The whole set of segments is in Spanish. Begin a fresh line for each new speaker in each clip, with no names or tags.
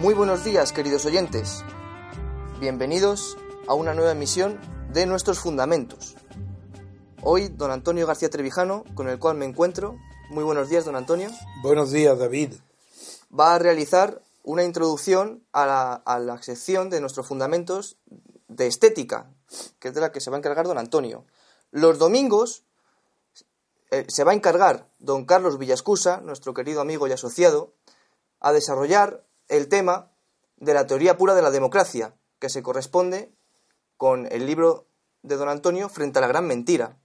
Muy buenos días, queridos oyentes. Bienvenidos a una nueva emisión de Nuestros Fundamentos. Hoy, don Antonio García Trevijano, con el cual me encuentro. Muy buenos días, don Antonio.
Buenos días, David.
Va a realizar una introducción a la, a la sección de Nuestros Fundamentos de Estética, que es de la que se va a encargar don Antonio. Los domingos eh, se va a encargar don Carlos Villascusa, nuestro querido amigo y asociado, a desarrollar el tema de la teoría pura de la democracia, que se corresponde con el libro de don Antonio frente a la gran mentira.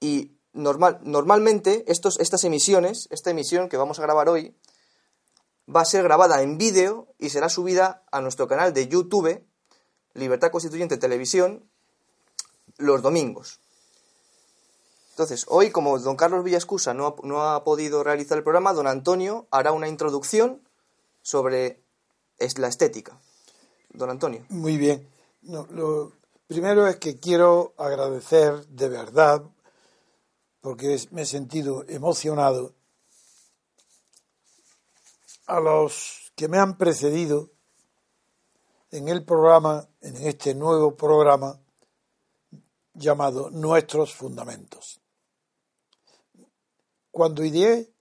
Y normal, normalmente estos, estas emisiones, esta emisión que vamos a grabar hoy, va a ser grabada en vídeo y será subida a nuestro canal de YouTube, Libertad Constituyente Televisión, los domingos. Entonces, hoy, como don Carlos Villascusa no no ha podido realizar el programa, don Antonio hará una introducción sobre la estética. Don Antonio.
Muy bien. Lo primero es que quiero agradecer de verdad, porque me he sentido emocionado, a los que me han precedido en el programa, en este nuevo programa llamado Nuestros Fundamentos. Cuando ideé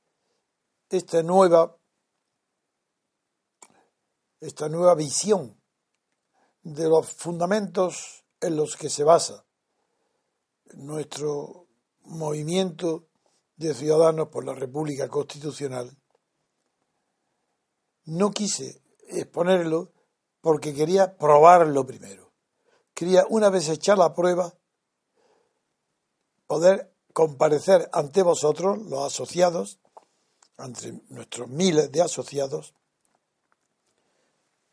esta nueva esta nueva visión de los fundamentos en los que se basa nuestro movimiento de ciudadanos por la República Constitucional, no quise exponerlo porque quería probarlo primero. Quería, una vez hecha la prueba, poder comparecer ante vosotros, los asociados, ante nuestros miles de asociados,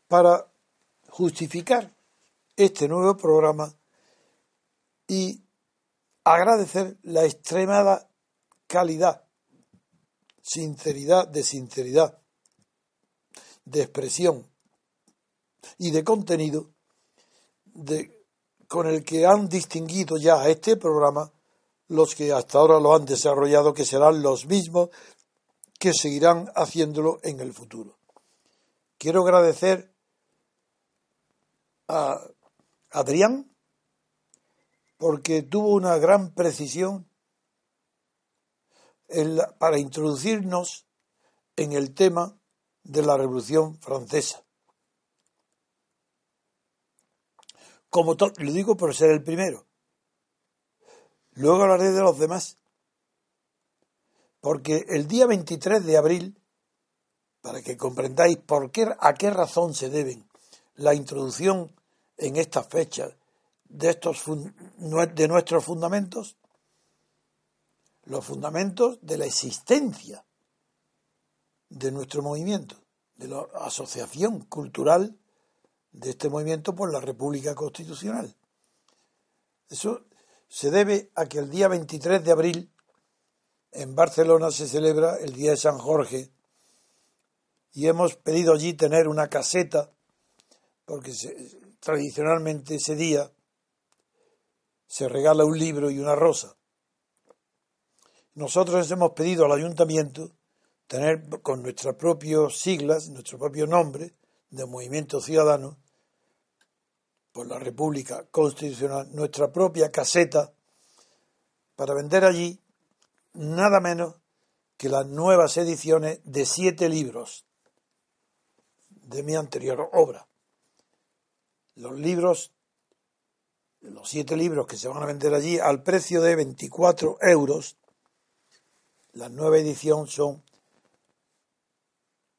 para justificar este nuevo programa y agradecer la extremada calidad, sinceridad de sinceridad, de expresión y de contenido con el que han distinguido ya a este programa los que hasta ahora lo han desarrollado, que serán los mismos que seguirán haciéndolo en el futuro. Quiero agradecer a Adrián porque tuvo una gran precisión para introducirnos en el tema de la Revolución Francesa. Como lo digo por ser el primero. Luego hablaré de los demás. Porque el día 23 de abril, para que comprendáis por qué, a qué razón se deben la introducción en estas fechas de, estos de nuestros fundamentos? Los fundamentos de la existencia de nuestro movimiento, de la asociación cultural de este movimiento por la República Constitucional. Eso se debe a que el día 23 de abril en Barcelona se celebra el Día de San Jorge y hemos pedido allí tener una caseta porque se, tradicionalmente ese día se regala un libro y una rosa. Nosotros hemos pedido al ayuntamiento tener con nuestras propias siglas, nuestro propio nombre de Movimiento Ciudadano, por la República Constitucional nuestra propia caseta para vender allí nada menos que las nuevas ediciones de siete libros de mi anterior obra. Los libros, los siete libros que se van a vender allí al precio de 24 euros, la nueva edición son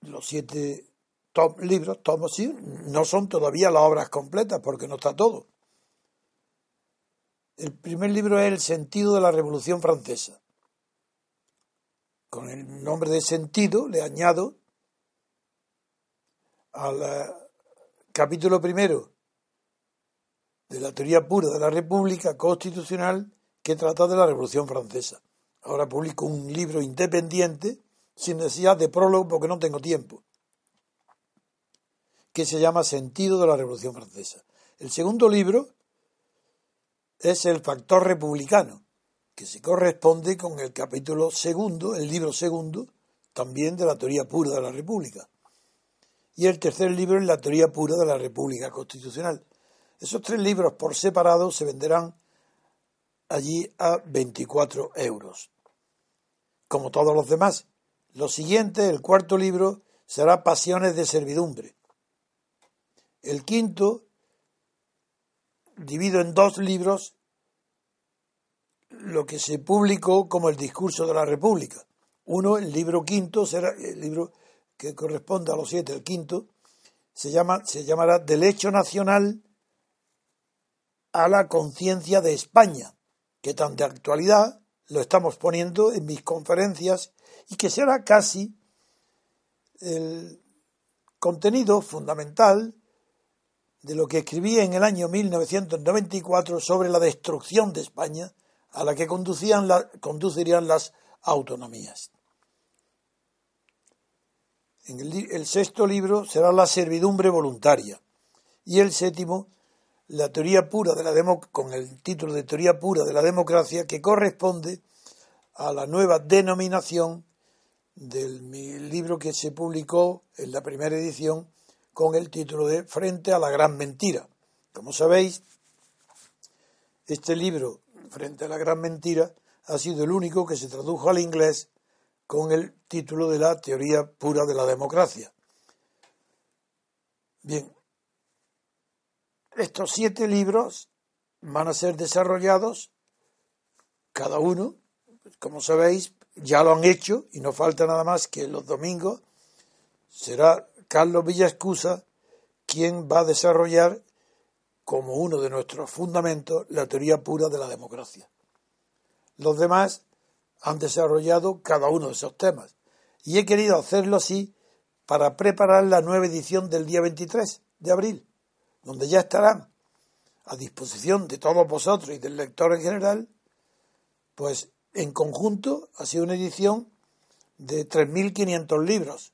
los siete libros, tomos, sí, no son todavía las obras completas porque no está todo. El primer libro es El sentido de la Revolución Francesa. Con el nombre de sentido le añado al eh, capítulo primero de la teoría pura de la República Constitucional que trata de la Revolución Francesa. Ahora publico un libro independiente sin necesidad de prólogo porque no tengo tiempo, que se llama Sentido de la Revolución Francesa. El segundo libro es el factor republicano, que se corresponde con el capítulo segundo, el libro segundo, también de la teoría pura de la República. Y el tercer libro es la teoría pura de la República Constitucional. Esos tres libros por separado se venderán allí a 24 euros. Como todos los demás. Lo siguiente, el cuarto libro, será Pasiones de Servidumbre. El quinto, divido en dos libros lo que se publicó como el discurso de la República. Uno, el libro quinto, será el libro que corresponde a los siete, el quinto, se, llama, se llamará Del hecho nacional a la conciencia de España, que tan de actualidad lo estamos poniendo en mis conferencias y que será casi el contenido fundamental de lo que escribí en el año 1994 sobre la destrucción de España a la que conducían conducirían las autonomías. En el, sexto libro será la servidumbre voluntaria y el séptimo la teoría pura de la con el título de teoría pura de la democracia que corresponde a la nueva denominación del libro que se publicó en la primera edición con el título de Frente a la gran mentira. Como sabéis, este libro, Frente a la gran mentira, ha sido el único que se tradujo al inglés con el título de la teoría pura de la democracia. Bien, estos siete libros van a ser desarrollados, cada uno, como sabéis, ya lo han hecho y no falta nada más que los domingos será Carlos Villascusa quien va a desarrollar como uno de nuestros fundamentos la teoría pura de la democracia. Los demás han desarrollado cada uno de esos temas y he querido hacerlo así para preparar la nueva edición del día 23 de abril donde ya estarán a disposición de todos vosotros y del lector en general, pues en conjunto ha sido una edición de 3.500 libros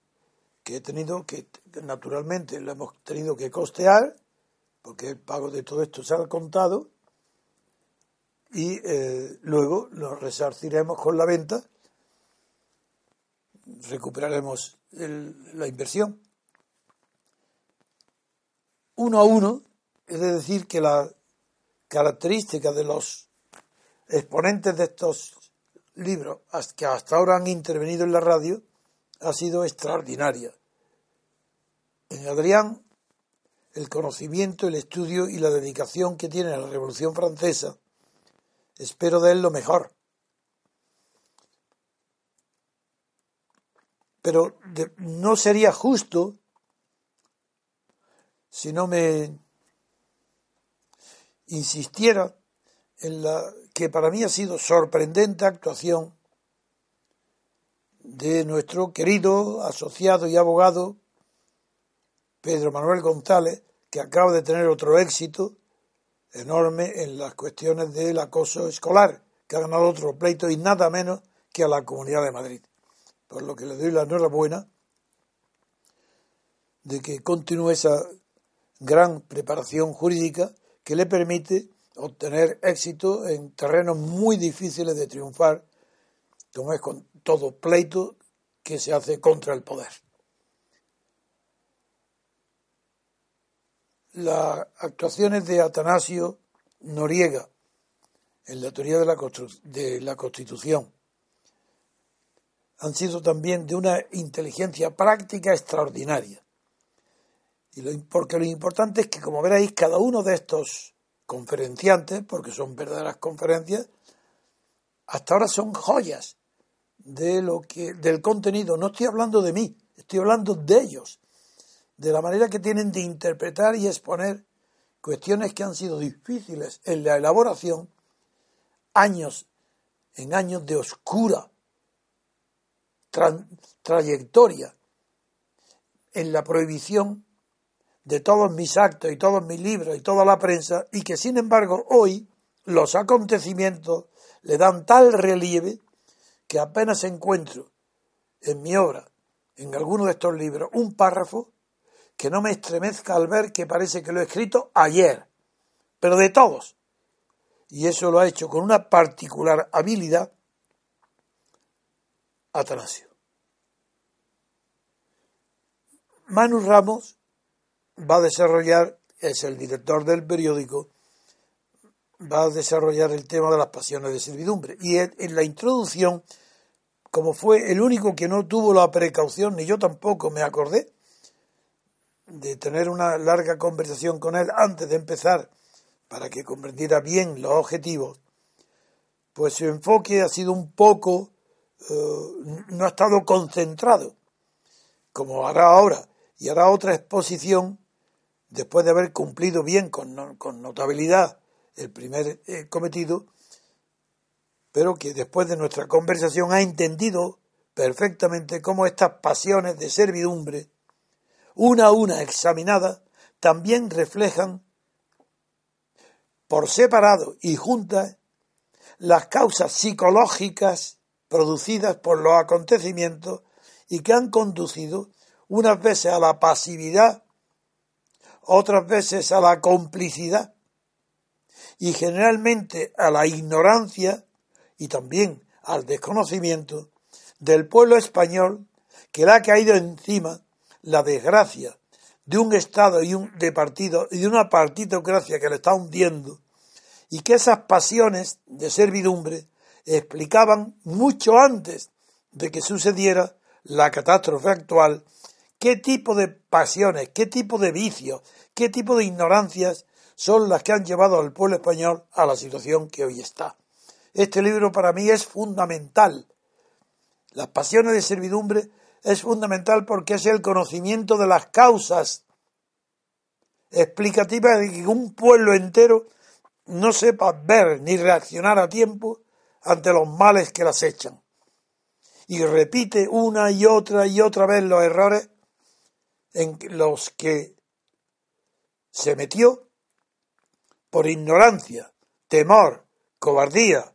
que he tenido que, naturalmente, lo hemos tenido que costear, porque el pago de todo esto se ha contado, y eh, luego lo resarciremos con la venta, recuperaremos la inversión uno a uno, es decir, que la característica de los exponentes de estos libros que hasta ahora han intervenido en la radio ha sido extraordinaria. En Adrián, el conocimiento, el estudio y la dedicación que tiene a la Revolución Francesa, espero de él lo mejor. Pero no sería justo si no me insistiera en la que para mí ha sido sorprendente actuación de nuestro querido asociado y abogado Pedro Manuel González, que acaba de tener otro éxito enorme en las cuestiones del acoso escolar, que ha ganado otro pleito y nada menos que a la Comunidad de Madrid. Por lo que le doy la enhorabuena de que continúe esa gran preparación jurídica que le permite obtener éxito en terrenos muy difíciles de triunfar, como es con todo pleito que se hace contra el poder. las actuaciones de Atanasio Noriega en la teoría de la, de la Constitución han sido también de una inteligencia práctica extraordinaria. Y porque lo importante es que, como veréis, cada uno de estos conferenciantes, porque son verdaderas conferencias, hasta ahora son joyas de lo que, del contenido. No estoy hablando de mí, estoy hablando de ellos, de la manera que tienen de interpretar y exponer cuestiones que han sido difíciles en la elaboración, años, en años de oscura trayectoria en la prohibición de todos mis actos y todos mis libros y toda la prensa, y que sin embargo hoy los acontecimientos le dan tal relieve que apenas encuentro en mi obra, en alguno de estos libros, un párrafo que no me estremezca al ver que parece que lo he escrito ayer, pero de todos. Y eso lo ha hecho con una particular habilidad Atanasio. Manu Ramos va a desarrollar, es el director del periódico, va a desarrollar el tema de las pasiones de servidumbre. Y en la introducción, como fue el único que no tuvo la precaución, ni yo tampoco me acordé, de tener una larga conversación con él antes de empezar, para que comprendiera bien los objetivos, pues su enfoque ha sido un poco, eh, no ha estado concentrado, como hará ahora, y hará otra exposición después de haber cumplido bien con, notabilidad el primer eh, cometido, pero que después de nuestra conversación ha entendido perfectamente cómo estas pasiones de servidumbre, una a una examinadas, también reflejan por separado y juntas las causas psicológicas producidas por los acontecimientos y que han conducido unas veces a la pasividad, otras veces a la complicidad y generalmente a la ignorancia y también al desconocimiento del pueblo español que le ha caído encima la desgracia de un Estado y un de partido y de una partidocracia que le está hundiendo y que esas pasiones de servidumbre explicaban mucho antes de que sucediera la catástrofe actual qué tipo de pasiones, qué tipo de vicios, qué tipo de ignorancias son las que han llevado al pueblo español a la situación que hoy está. Este libro para mí es fundamental. Las pasiones de servidumbre es fundamental porque es el conocimiento de las causas explicativas de que un pueblo entero no sepa ver ni reaccionar a tiempo ante los males que las echan. Y repite una y otra y otra vez los errores en los que se metió por ignorancia, temor, cobardía,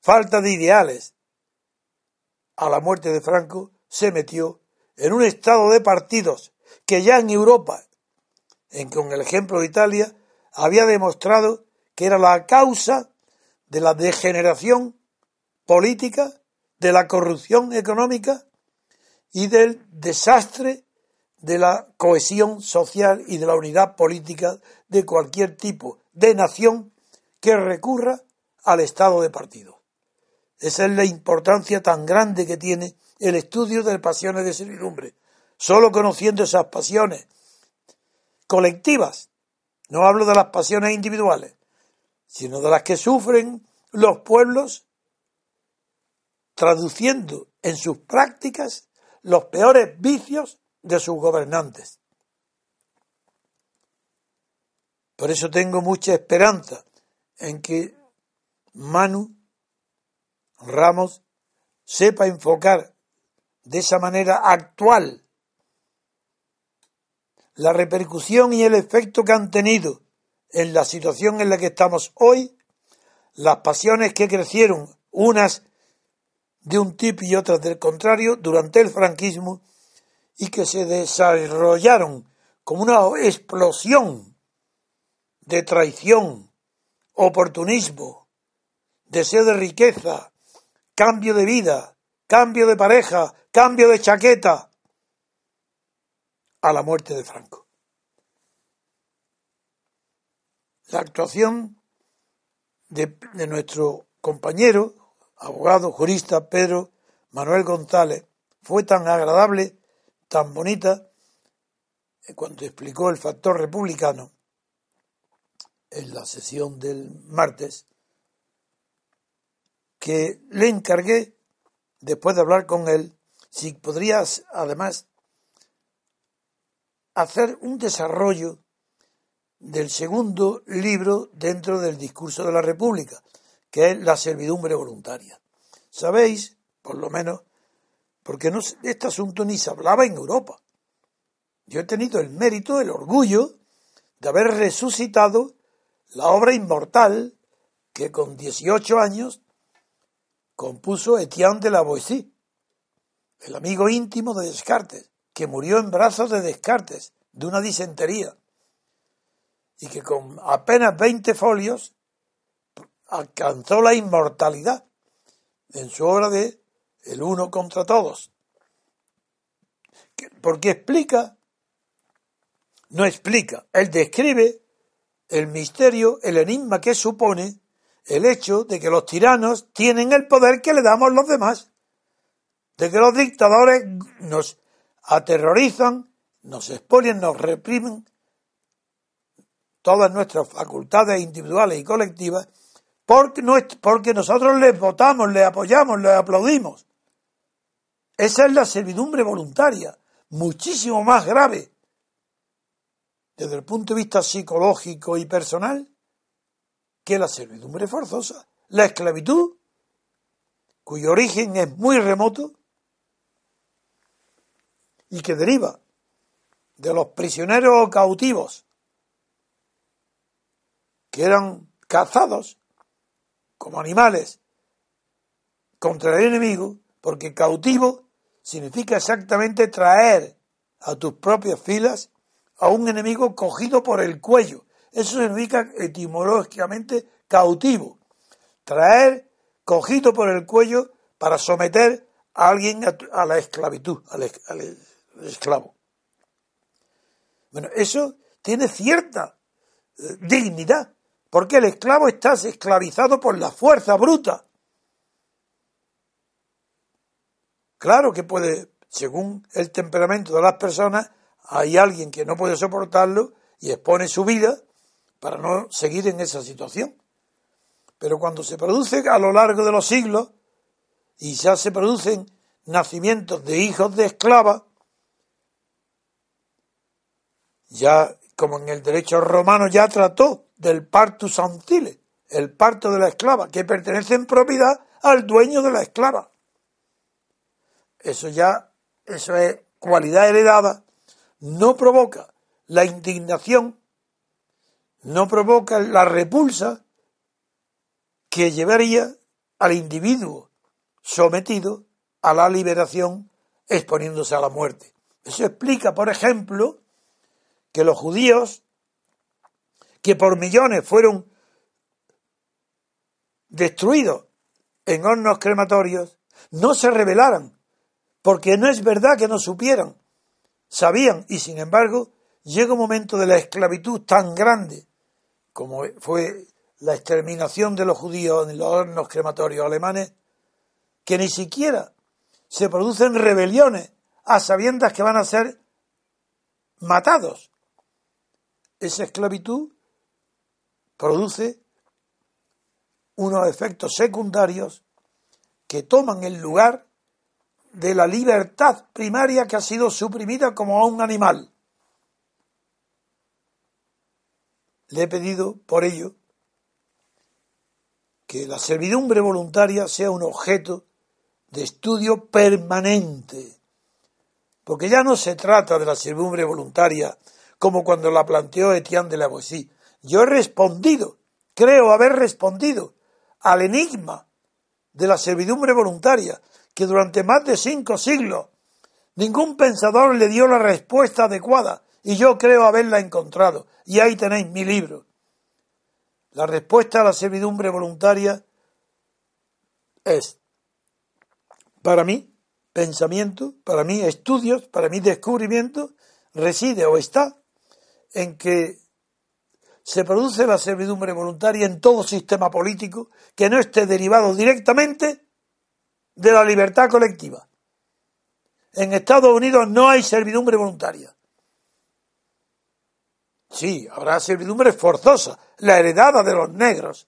falta de ideales, a la muerte de Franco, se metió en un estado de partidos que ya en Europa, en con el ejemplo de Italia, había demostrado que era la causa de la degeneración política, de la corrupción económica y del desastre de la cohesión social y de la unidad política de cualquier tipo de nación que recurra al estado de partido. Esa es la importancia tan grande que tiene el estudio de pasiones de servidumbre. Solo conociendo esas pasiones colectivas, no hablo de las pasiones individuales, sino de las que sufren los pueblos, traduciendo en sus prácticas los peores vicios de sus gobernantes. Por eso tengo mucha esperanza en que Manu Ramos sepa enfocar de esa manera actual la repercusión y el efecto que han tenido en la situación en la que estamos hoy, las pasiones que crecieron, unas de un tipo y otras del contrario, durante el franquismo, y que se desarrollaron como una explosión de traición, oportunismo, deseo de riqueza, cambio de vida, cambio de pareja, cambio de chaqueta, a la muerte de Franco. la actuación de, de nuestro compañero, abogado, jurista Pedro Manuel González, fue tan agradable, tan bonita, cuando explicó el factor republicano en la sesión del martes, que le encargué, después de hablar con él, si podrías además hacer un desarrollo del segundo libro dentro del discurso de la República, que es la servidumbre voluntaria. Sabéis, por lo menos, porque no, este asunto ni se hablaba en Europa. Yo he tenido el mérito, el orgullo de haber resucitado la obra inmortal que con 18 años compuso Etienne de la Boissy, el amigo íntimo de Descartes, que murió en brazos de Descartes de una disentería y que con apenas 20 folios alcanzó la inmortalidad en su obra de El uno contra todos. Porque explica, no explica, él describe el misterio, el enigma que supone el hecho de que los tiranos tienen el poder que le damos los demás, de que los dictadores nos aterrorizan, nos expolian, nos reprimen todas nuestras facultades individuales y colectivas porque nosotros les votamos, les apoyamos, les aplaudimos. Esa es la servidumbre voluntaria, muchísimo más grave desde el punto de vista psicológico y personal que la servidumbre forzosa. La esclavitud, cuyo origen es muy remoto y que deriva de los prisioneros o cautivos que eran cazados como animales contra el enemigo, porque cautivo significa exactamente traer a tus propias filas a un enemigo cogido por el cuello. Eso significa etimológicamente cautivo. Traer cogido por el cuello para someter a alguien a, la esclavitud, al, esclavo. Bueno, eso tiene cierta eh, dignidad, porque el esclavo está esclavizado por la fuerza bruta. Claro que puede, según el temperamento de las personas, hay alguien que no puede soportarlo y expone su vida para no seguir en esa situación. Pero cuando se produce a lo largo de los siglos y ya se producen nacimientos de hijos de esclavas, ya como en el derecho romano ya trató del partus ancile, el parto de la esclava, que pertenece en propiedad al dueño de la esclava. Eso ya, eso es cualidad heredada no provoca la indignación, no provoca la repulsa que llevaría al individuo sometido a la liberación exponiéndose a la muerte. Eso explica, por ejemplo, que los judíos, que por millones fueron destruidos en hornos crematorios, no se rebelaran, porque no es verdad que no supieran sabían y sin embargo llega un momento de la esclavitud tan grande como fue la exterminación de los judíos en los hornos crematorios alemanes, que ni siquiera se producen rebeliones a sabiendas que van a ser matados. Esa esclavitud produce unos efectos secundarios que toman el lugar de la libertad primaria que ha sido suprimida como a un animal. Le he pedido por ello que la servidumbre voluntaria sea un objeto de estudio permanente, porque ya no se trata de la servidumbre voluntaria como cuando la planteó Etienne de la Boissy. Yo he respondido, creo haber respondido al enigma de la servidumbre voluntaria, que durante más de cinco siglos ningún pensador le dio la respuesta adecuada y yo creo haberla encontrado. Y ahí tenéis mi libro. La respuesta a la servidumbre voluntaria es, para mí, pensamiento, para mí, estudios, para mí, descubrimiento, reside o está en que se produce la servidumbre voluntaria en todo sistema político que no esté derivado directamente de la libertad colectiva. En Estados Unidos no hay servidumbre voluntaria. Sí, habrá servidumbre forzosa, la heredada de los negros,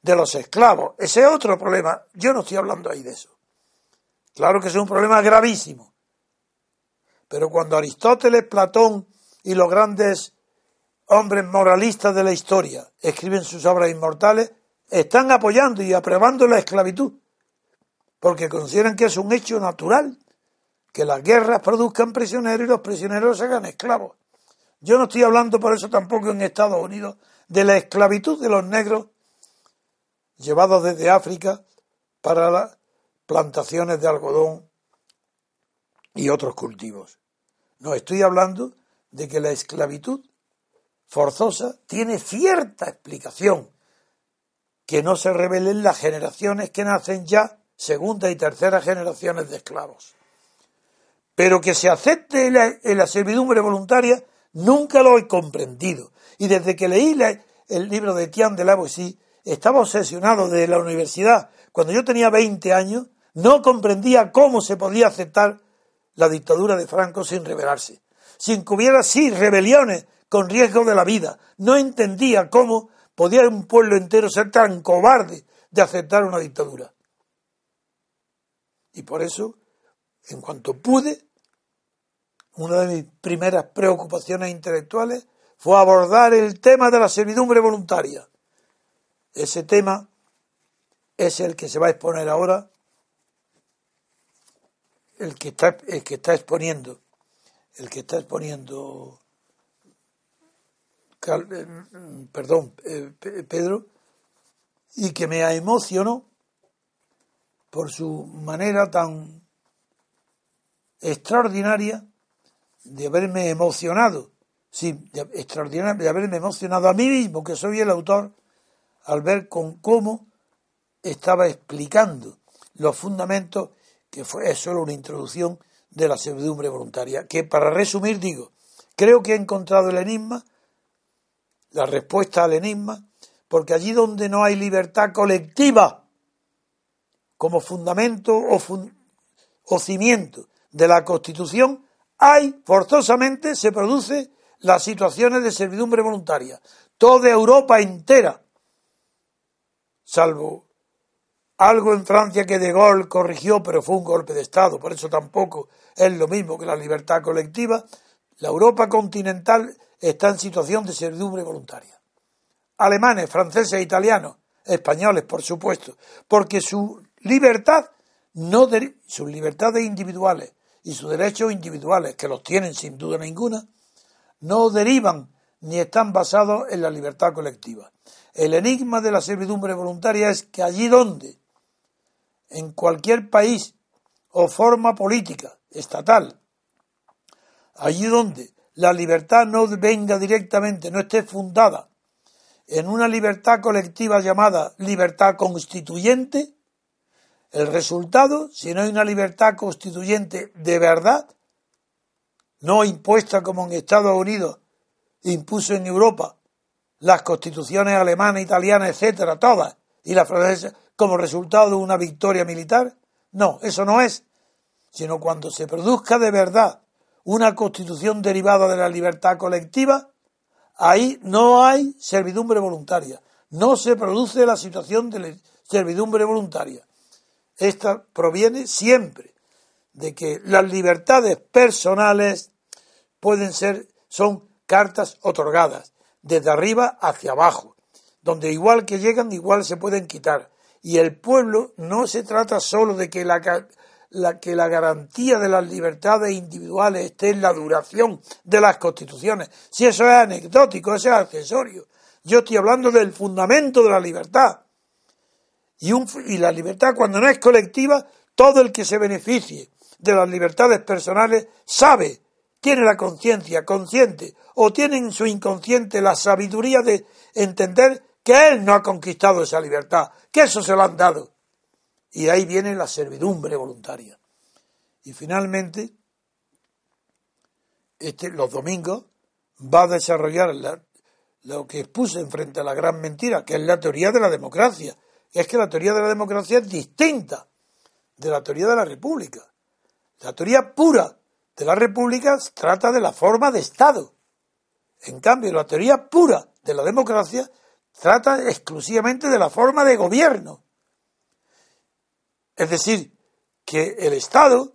de los esclavos. Ese es otro problema. Yo no estoy hablando ahí de eso. Claro que es un problema gravísimo. Pero cuando Aristóteles, Platón y los grandes hombres moralistas de la historia escriben sus obras inmortales, están apoyando y aprobando la esclavitud, porque consideran que es un hecho natural que las guerras produzcan prisioneros y los prisioneros se hagan esclavos. Yo no estoy hablando por eso tampoco en Estados Unidos de la esclavitud de los negros llevados desde África para las plantaciones de algodón y otros cultivos. No, estoy hablando de que la esclavitud forzosa tiene cierta explicación, que no se revelen las generaciones que nacen ya segunda y tercera generaciones de esclavos. Pero que se acepte la, la servidumbre voluntaria, nunca lo he comprendido. Y desde que leí el libro de Tian de la Boissy, estaba obsesionado desde la universidad. Cuando yo tenía 20 años, no comprendía cómo se podía aceptar la dictadura de Franco sin rebelarse. Sin que hubiera, sí, rebeliones con riesgo de la vida. No entendía cómo podía un pueblo entero ser tan cobarde de aceptar una dictadura. Y por eso, en cuanto pude, una de mis primeras preocupaciones intelectuales fue abordar el tema de la servidumbre voluntaria. Ese tema es el que se va a exponer ahora, el que está, el que está exponiendo, el que está exponiendo eh, perdón, eh, Pedro, y que me emocionó por su manera tan extraordinaria de haberme emocionado, sí, extraordinaria de haberme emocionado a mí mismo, que soy el autor, al ver con cómo estaba explicando los fundamentos, que fue es solo una introducción de la servidumbre voluntaria, que para resumir digo, creo que he encontrado el enigma la respuesta al enigma, porque allí donde no hay libertad colectiva como fundamento o, cimiento de la Constitución, hay forzosamente se produce las situaciones de servidumbre voluntaria. Toda Europa entera, salvo algo en Francia que De Gaulle corrigió, pero fue un golpe de Estado, por eso tampoco es lo mismo que la libertad colectiva, la Europa continental está en situación de servidumbre voluntaria. Alemanes, franceses, italianos, españoles, por supuesto, porque su libertad, no sus libertades individuales y sus derechos individuales, que los tienen sin duda ninguna, no derivan ni están basados en la libertad colectiva. El enigma de la servidumbre voluntaria es que allí donde, en cualquier país o forma política estatal, allí donde la libertad no venga directamente, no esté fundada en una libertad colectiva llamada libertad constituyente, el resultado, si no hay una libertad constituyente de verdad, no impuesta como en Estados Unidos impuso en Europa las constituciones alemana, italiana, etcétera, todas, y la francesa, como resultado de una victoria militar, no, eso no es, sino cuando se produzca de verdad una constitución derivada de la libertad colectiva, ahí no hay servidumbre voluntaria. No se produce la situación de servidumbre voluntaria. Esta proviene siempre de que las libertades personales pueden ser, son cartas otorgadas, desde arriba hacia abajo, donde igual que llegan, igual se pueden quitar. Y el pueblo no se trata solo de que la, que la garantía de las libertades individuales esté en la duración de las constituciones. Si eso es anecdótico, eso es accesorio. Yo estoy hablando del fundamento de la libertad. Y, la libertad, cuando no es colectiva, todo el que se beneficie de las libertades personales sabe, tiene la conciencia consciente o tiene en su inconsciente la sabiduría de entender que él no ha conquistado esa libertad, que eso se lo han dado y ahí viene la servidumbre voluntaria. Y finalmente, este, los domingos va a desarrollar lo que expuse frente a la gran mentira, que es la teoría de la democracia. Es que la teoría de la democracia es distinta de la teoría de la república. La teoría pura de la república trata de la forma de Estado. En cambio, la teoría pura de la democracia trata exclusivamente de la forma de gobierno. Es decir, que el Estado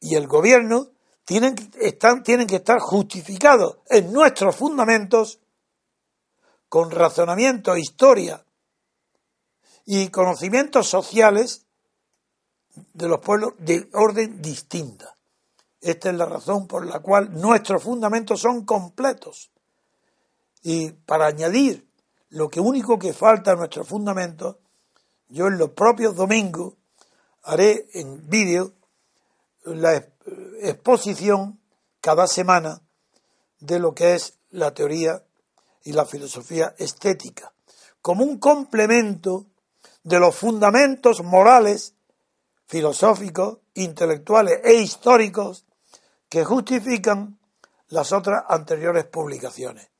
y el gobierno tienen, están, tienen que estar justificados en nuestros fundamentos con razonamiento, historia y conocimientos sociales de los pueblos de orden distinta. Esta es la razón por la cual nuestros fundamentos son completos. Y para añadir lo que único que falta a nuestros fundamentos, yo en los propios domingos haré en vídeo la exposición cada semana de lo que es la teoría y la filosofía estética, como un complemento de los fundamentos morales, filosóficos, intelectuales e históricos que justifican las otras anteriores publicaciones.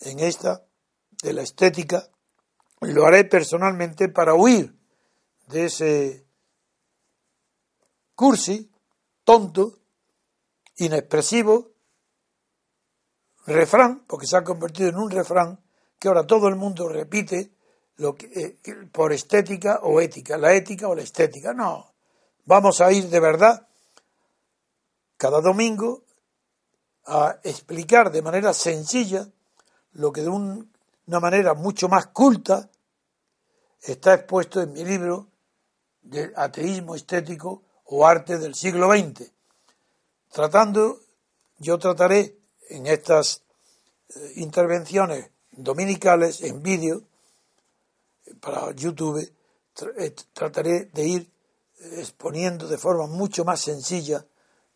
En esta, de la estética, lo haré personalmente para huir de ese cursi, tonto, inexpresivo, refrán, porque se ha convertido en un refrán que ahora todo el mundo repite lo que, eh, por estética o ética, la ética o la estética. No, vamos a ir de verdad cada domingo a explicar de manera sencilla lo que de una manera mucho más culta está expuesto en mi libro de ateísmo estético o arte del siglo XX. Tratando, yo trataré en estas eh, intervenciones dominicales en vídeo para YouTube, eh, trataré de ir eh, exponiendo de forma mucho más sencilla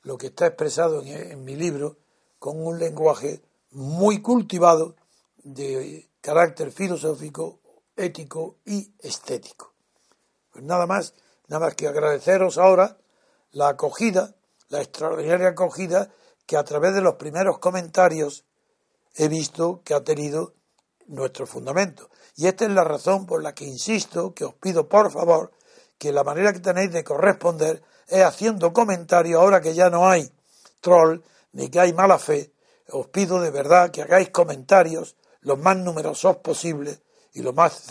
lo que está expresado en, mi libro con un lenguaje muy cultivado de carácter filosófico, ético y estético. Pues nada más, nada más que agradeceros ahora la acogida, la extraordinaria acogida que a través de los primeros comentarios he visto que ha tenido nuestro fundamento. Y esta es la razón por la que insisto, que os pido por favor, que la manera que tenéis de corresponder es haciendo comentarios ahora que ya no hay troll ni que hay mala fe. Os pido de verdad que hagáis comentarios los más numerosos posibles y los más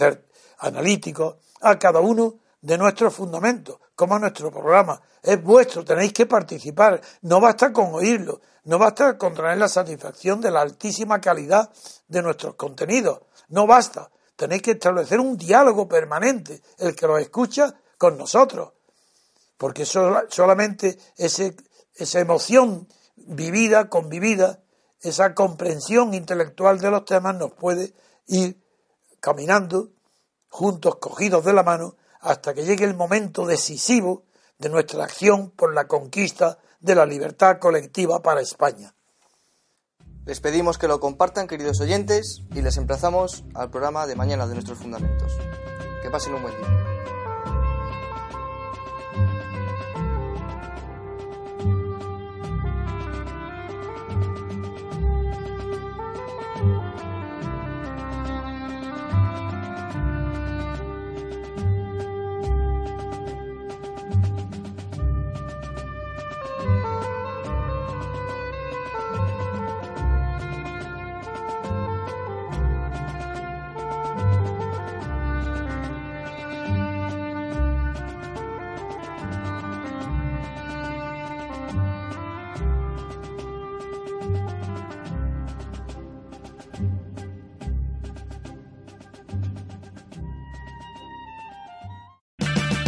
analíticos a cada uno de nuestros fundamentos, como a nuestro programa. Es vuestro, tenéis que participar. No basta con oírlo, no basta con traer la satisfacción de la altísima calidad de nuestros contenidos. No basta. Tenéis que establecer un diálogo permanente, el que lo escucha con nosotros. Porque solamente esa emoción vivida, convivida, esa comprensión intelectual de los temas nos puede ir caminando juntos, cogidos de la mano, hasta que llegue el momento decisivo de nuestra acción por la conquista de la libertad colectiva para España.
Les pedimos que lo compartan, queridos oyentes, y les emplazamos al programa de mañana de nuestros fundamentos. Que pasen un buen día.